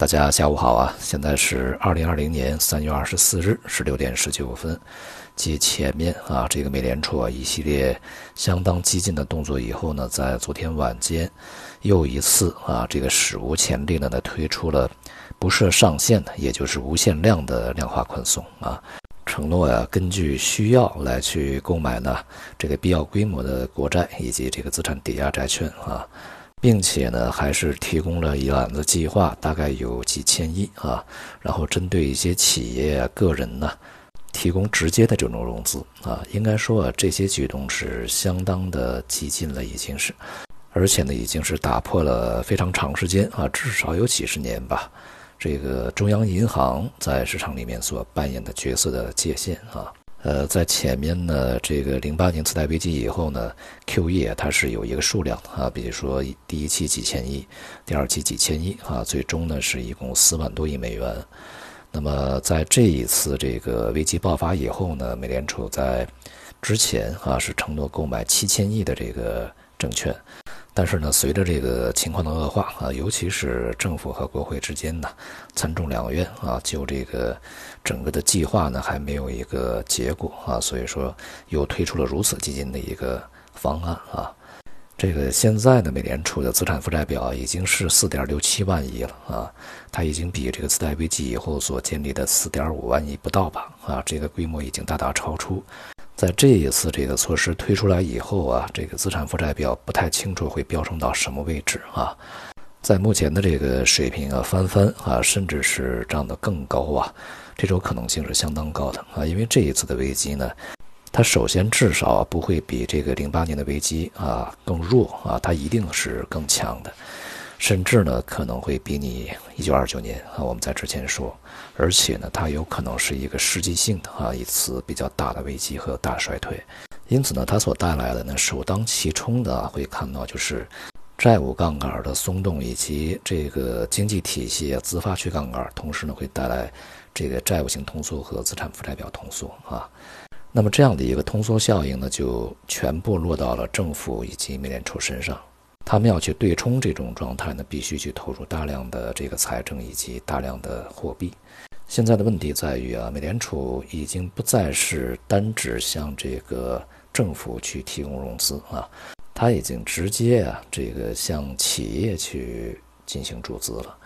大家下午好啊！现在是二零二零年三月二十四日十六点十九分。继前面啊这个美联储啊一系列相当激进的动作以后呢，在昨天晚间又一次啊这个史无前例的呢推出了不设上限的，也就是无限量的量化宽松啊，承诺呀根据需要来去购买呢这个必要规模的国债以及这个资产抵押债券啊。并且呢，还是提供了一揽子计划，大概有几千亿啊，然后针对一些企业、个人呢，提供直接的这种融资啊。应该说啊，这些举动是相当的激进了，已经是，而且呢，已经是打破了非常长时间啊，至少有几十年吧，这个中央银行在市场里面所扮演的角色的界限啊。呃，在前面呢，这个零八年次贷危机以后呢，QE 它是有一个数量啊，比如说第一期几千亿，第二期几千亿啊，最终呢是一共四万多亿美元。那么在这一次这个危机爆发以后呢，美联储在之前啊是承诺购买七千亿的这个证券。但是呢，随着这个情况的恶化啊，尤其是政府和国会之间呢，参众两院啊，就这个整个的计划呢，还没有一个结果啊，所以说又推出了如此激进的一个方案啊。这个现在的美联储的资产负债表已经是四点六七万亿了啊，它已经比这个次贷危机以后所建立的四点五万亿不到吧啊，这个规模已经大大超出。在这一次这个措施推出来以后啊，这个资产负债表不太清楚会飙升到什么位置啊。在目前的这个水平啊，翻番啊，甚至是涨得更高啊，这种可能性是相当高的啊。因为这一次的危机呢，它首先至少不会比这个零八年的危机啊更弱啊，它一定是更强的。甚至呢，可能会比你一九二九年啊，我们在之前说，而且呢，它有可能是一个世纪性的啊一次比较大的危机和大衰退，因此呢，它所带来的呢，首当其冲的会看到就是债务杠杆的松动，以及这个经济体系自发去杠杆，同时呢，会带来这个债务性通缩和资产负债表通缩啊。那么这样的一个通缩效应呢，就全部落到了政府以及美联储身上。他们要去对冲这种状态呢，必须去投入大量的这个财政以及大量的货币。现在的问题在于啊，美联储已经不再是单指向这个政府去提供融资啊，它已经直接啊这个向企业去进行注资了。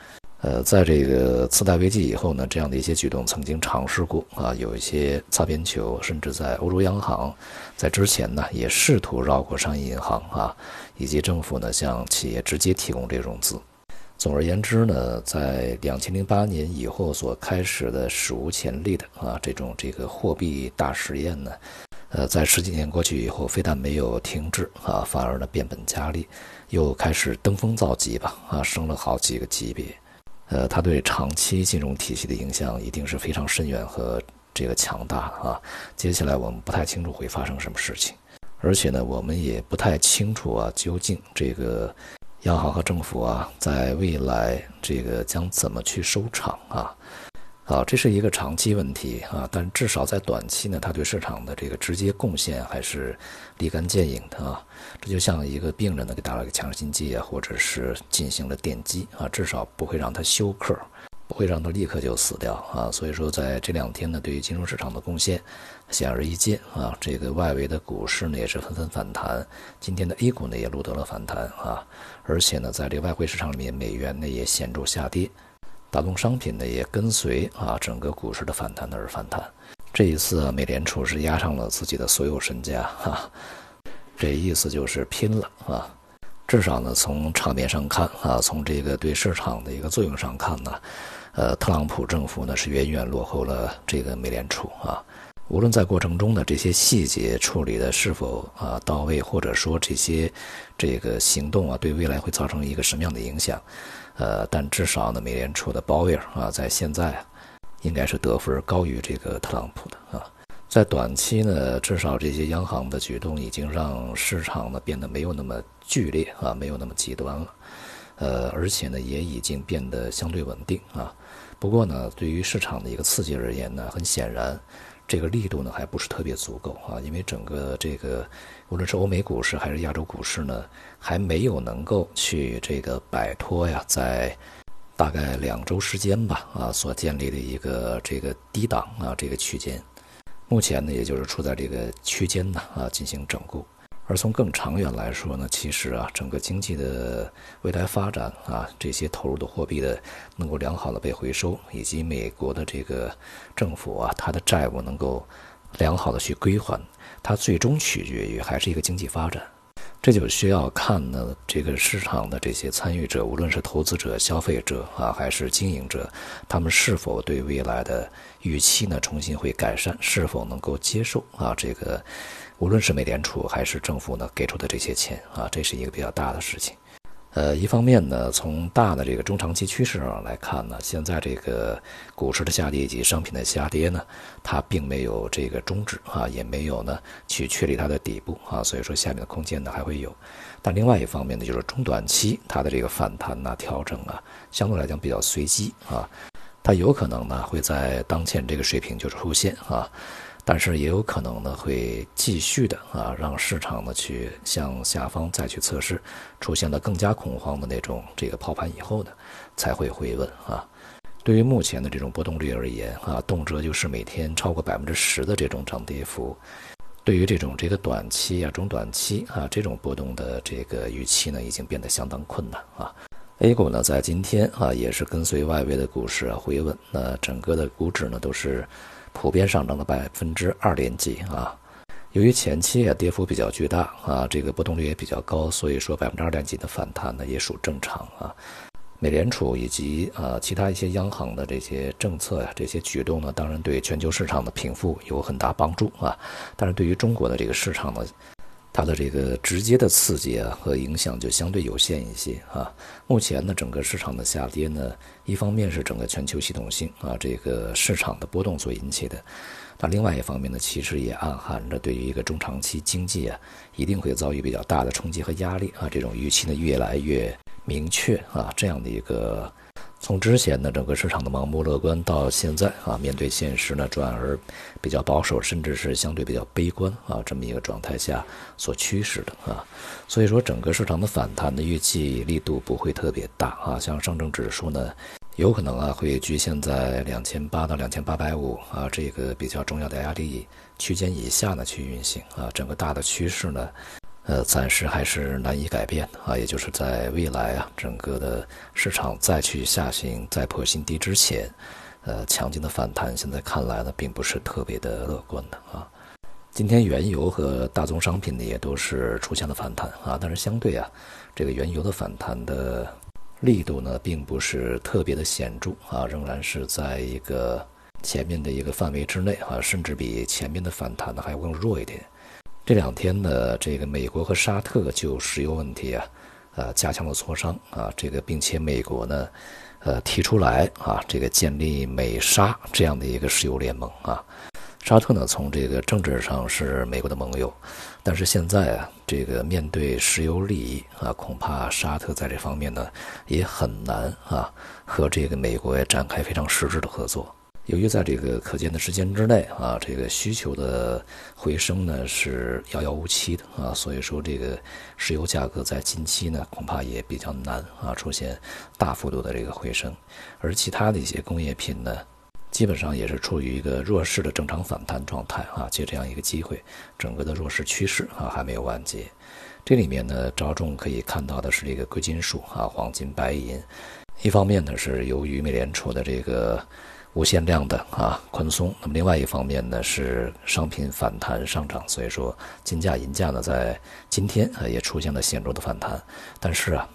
呃，在这个次贷危机以后呢，这样的一些举动曾经尝试过啊，有一些擦边球，甚至在欧洲央行在之前呢也试图绕过商业银行啊，以及政府呢向企业直接提供这融资。总而言之呢，在两千零八年以后所开始的史无前例的啊这种这个货币大实验呢，呃，在十几年过去以后，非但没有停滞啊，反而呢变本加厉，又开始登峰造极吧啊，升了好几个级别。呃，它对长期金融体系的影响一定是非常深远和这个强大啊。接下来我们不太清楚会发生什么事情，而且呢，我们也不太清楚啊，究竟这个央行和政府啊，在未来这个将怎么去收场啊？好，这是一个长期问题啊，但至少在短期呢，它对市场的这个直接贡献还是立竿见影的啊。这就像一个病人呢，给打了个强心剂啊，或者是进行了电击啊，至少不会让他休克，不会让他立刻就死掉啊。所以说，在这两天呢，对于金融市场的贡献显而易见啊。这个外围的股市呢，也是纷纷反弹，今天的 A 股呢也录得了反弹啊，而且呢，在这个外汇市场里面，美元呢也显著下跌。大宗商品呢也跟随啊整个股市的反弹而反弹。这一次啊美联储是压上了自己的所有身家哈，这意思就是拼了啊！至少呢从场面上看啊，从这个对市场的一个作用上看呢，呃，特朗普政府呢是远远落后了这个美联储啊。无论在过程中的这些细节处理的是否啊到位，或者说这些这个行动啊对未来会造成一个什么样的影响？呃，但至少呢，美联储的鲍威尔啊，在现在啊应该是得分高于这个特朗普的啊。在短期呢，至少这些央行的举动已经让市场呢变得没有那么剧烈啊，没有那么极端了。呃，而且呢，也已经变得相对稳定啊。不过呢，对于市场的一个刺激而言呢，很显然。这个力度呢还不是特别足够啊，因为整个这个无论是欧美股市还是亚洲股市呢，还没有能够去这个摆脱呀，在大概两周时间吧，啊，所建立的一个这个低档啊这个区间，目前呢，也就是处在这个区间呢啊进行整固。而从更长远来说呢，其实啊，整个经济的未来发展啊，这些投入的货币的能够良好的被回收，以及美国的这个政府啊，它的债务能够良好的去归还，它最终取决于还是一个经济发展。这就需要看呢，这个市场的这些参与者，无论是投资者、消费者啊，还是经营者，他们是否对未来的预期呢重新会改善，是否能够接受啊这个。无论是美联储还是政府呢给出的这些钱啊，这是一个比较大的事情。呃，一方面呢，从大的这个中长期趋势上来看呢，现在这个股市的下跌以及商品的下跌呢，它并没有这个终止啊，也没有呢去确立它的底部啊，所以说下面的空间呢还会有。但另外一方面呢，就是中短期它的这个反弹呐、调整啊，相对来讲比较随机啊，它有可能呢会在当前这个水平就出现啊。但是也有可能呢，会继续的啊，让市场呢去向下方再去测试，出现了更加恐慌的那种这个抛盘以后呢，才会回稳啊。对于目前的这种波动率而言啊，动辄就是每天超过百分之十的这种涨跌幅，对于这种这个短期啊、中短期啊这种波动的这个预期呢，已经变得相当困难啊。A 股呢在今天啊也是跟随外围的股市啊回稳，那整个的股指呢都是。普遍上涨了百分之二点几啊，由于前期啊跌幅比较巨大啊，这个波动率也比较高，所以说百分之二点几的反弹呢也属正常啊。美联储以及啊其他一些央行的这些政策呀，这些举动呢，当然对全球市场的平复有很大帮助啊，但是对于中国的这个市场呢。它的这个直接的刺激啊和影响就相对有限一些啊。目前呢，整个市场的下跌呢，一方面是整个全球系统性啊这个市场的波动所引起的，那另外一方面呢，其实也暗含着对于一个中长期经济啊，一定会遭遇比较大的冲击和压力啊。这种预期呢越来越明确啊，这样的一个。从之前呢，整个市场的盲目乐观，到现在啊，面对现实呢，转而比较保守，甚至是相对比较悲观啊，这么一个状态下所驱使的啊，所以说整个市场的反弹的预计力度不会特别大啊，像上证指数呢，有可能啊会局限在两千八到两千八百五啊这个比较重要的压力区间以下呢去运行啊，整个大的趋势呢。呃，暂时还是难以改变啊，也就是在未来啊，整个的市场再去下行、再破新低之前，呃，强劲的反弹现在看来呢，并不是特别的乐观的啊。今天原油和大宗商品呢，也都是出现了反弹啊，但是相对啊，这个原油的反弹的力度呢，并不是特别的显著啊，仍然是在一个前面的一个范围之内啊，甚至比前面的反弹呢还要更弱一点。这两天呢，这个美国和沙特就石油问题啊，呃，加强了磋商啊，这个并且美国呢，呃，提出来啊，这个建立美沙这样的一个石油联盟啊。沙特呢，从这个政治上是美国的盟友，但是现在啊，这个面对石油利益啊，恐怕沙特在这方面呢也很难啊，和这个美国展开非常实质的合作。由于在这个可见的时间之内啊，这个需求的回升呢是遥遥无期的啊，所以说这个石油价格在近期呢恐怕也比较难啊出现大幅度的这个回升，而其他的一些工业品呢，基本上也是处于一个弱势的正常反弹状态啊，借这样一个机会，整个的弱势趋势啊还没有完结。这里面呢着重可以看到的是这个贵金属啊，黄金、白银，一方面呢是由于美联储的这个。无限量的啊宽松，那么另外一方面呢是商品反弹上涨，所以说金价银价呢在今天啊也出现了显著的反弹。但是啊，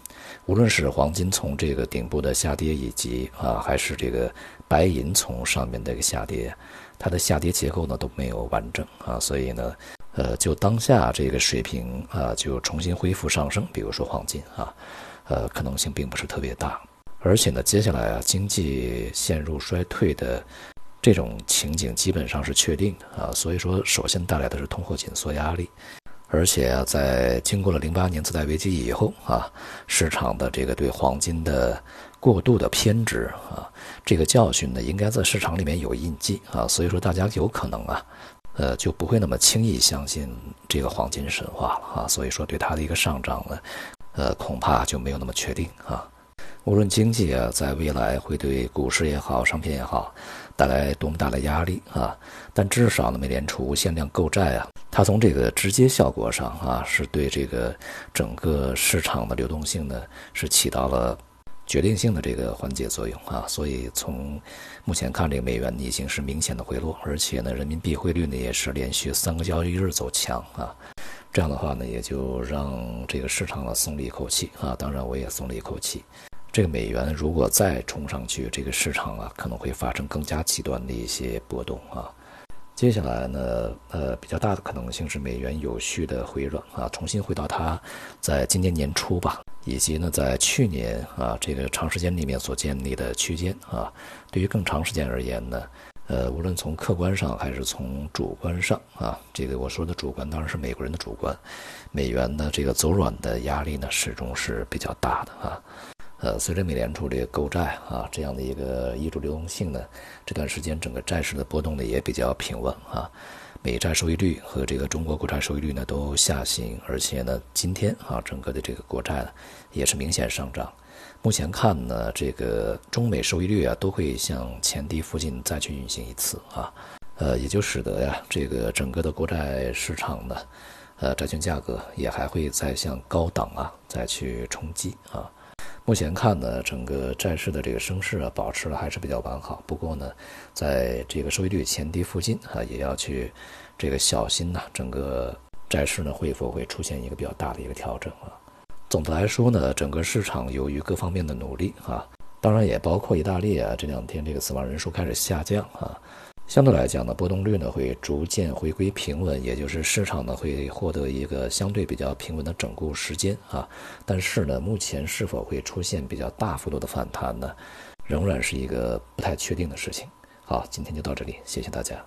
无论是黄金从这个顶部的下跌，以及啊还是这个白银从上面的一个下跌，它的下跌结构呢都没有完整啊，所以呢，呃就当下这个水平啊就重新恢复上升，比如说黄金啊，呃可能性并不是特别大。而且呢，接下来啊，经济陷入衰退的这种情景基本上是确定的啊，所以说首先带来的是通货紧缩压力，而且啊，在经过了零八年次贷危机以后啊，市场的这个对黄金的过度的偏执啊，这个教训呢，应该在市场里面有印记啊，所以说大家有可能啊，呃，就不会那么轻易相信这个黄金神话了啊，所以说对它的一个上涨呢，呃，恐怕就没有那么确定啊。无论经济啊，在未来会对股市也好、商品也好带来多么大的压力啊，但至少呢，美联储无限量购债啊，它从这个直接效果上啊，是对这个整个市场的流动性呢，是起到了决定性的这个缓解作用啊。所以从目前看，这个美元已经是明显的回落，而且呢，人民币汇率呢也是连续三个交易日走强啊。这样的话呢，也就让这个市场呢松了一口气啊。当然，我也松了一口气。这个美元如果再冲上去，这个市场啊可能会发生更加极端的一些波动啊。接下来呢，呃，比较大的可能性是美元有序的回软啊，重新回到它在今年年初吧，以及呢在去年啊这个长时间里面所建立的区间啊。对于更长时间而言呢，呃，无论从客观上还是从主观上啊，这个我说的主观当然是美国人的主观，美元呢这个走软的压力呢始终是比较大的啊。呃，随着美联储这个购债啊这样的一个挹注流动性呢，这段时间整个债市的波动呢也比较平稳啊，美债收益率和这个中国国债收益率呢都下行，而且呢今天啊整个的这个国债呢也是明显上涨。目前看呢，这个中美收益率啊都会向前低附近再去运行一次啊，呃也就使得呀这个整个的国债市场呢，呃债券价格也还会再向高档啊再去冲击啊。目前看呢，整个债市的这个升势啊，保持的还是比较完好。不过呢，在这个收益率前低附近啊，也要去这个小心呐。整个债市呢，会否会出现一个比较大的一个调整啊？总的来说呢，整个市场由于各方面的努力啊，当然也包括意大利啊，这两天这个死亡人数开始下降啊。相对来讲呢，波动率呢会逐渐回归平稳，也就是市场呢会获得一个相对比较平稳的整固时间啊。但是呢，目前是否会出现比较大幅度的反弹呢，仍然是一个不太确定的事情。好，今天就到这里，谢谢大家。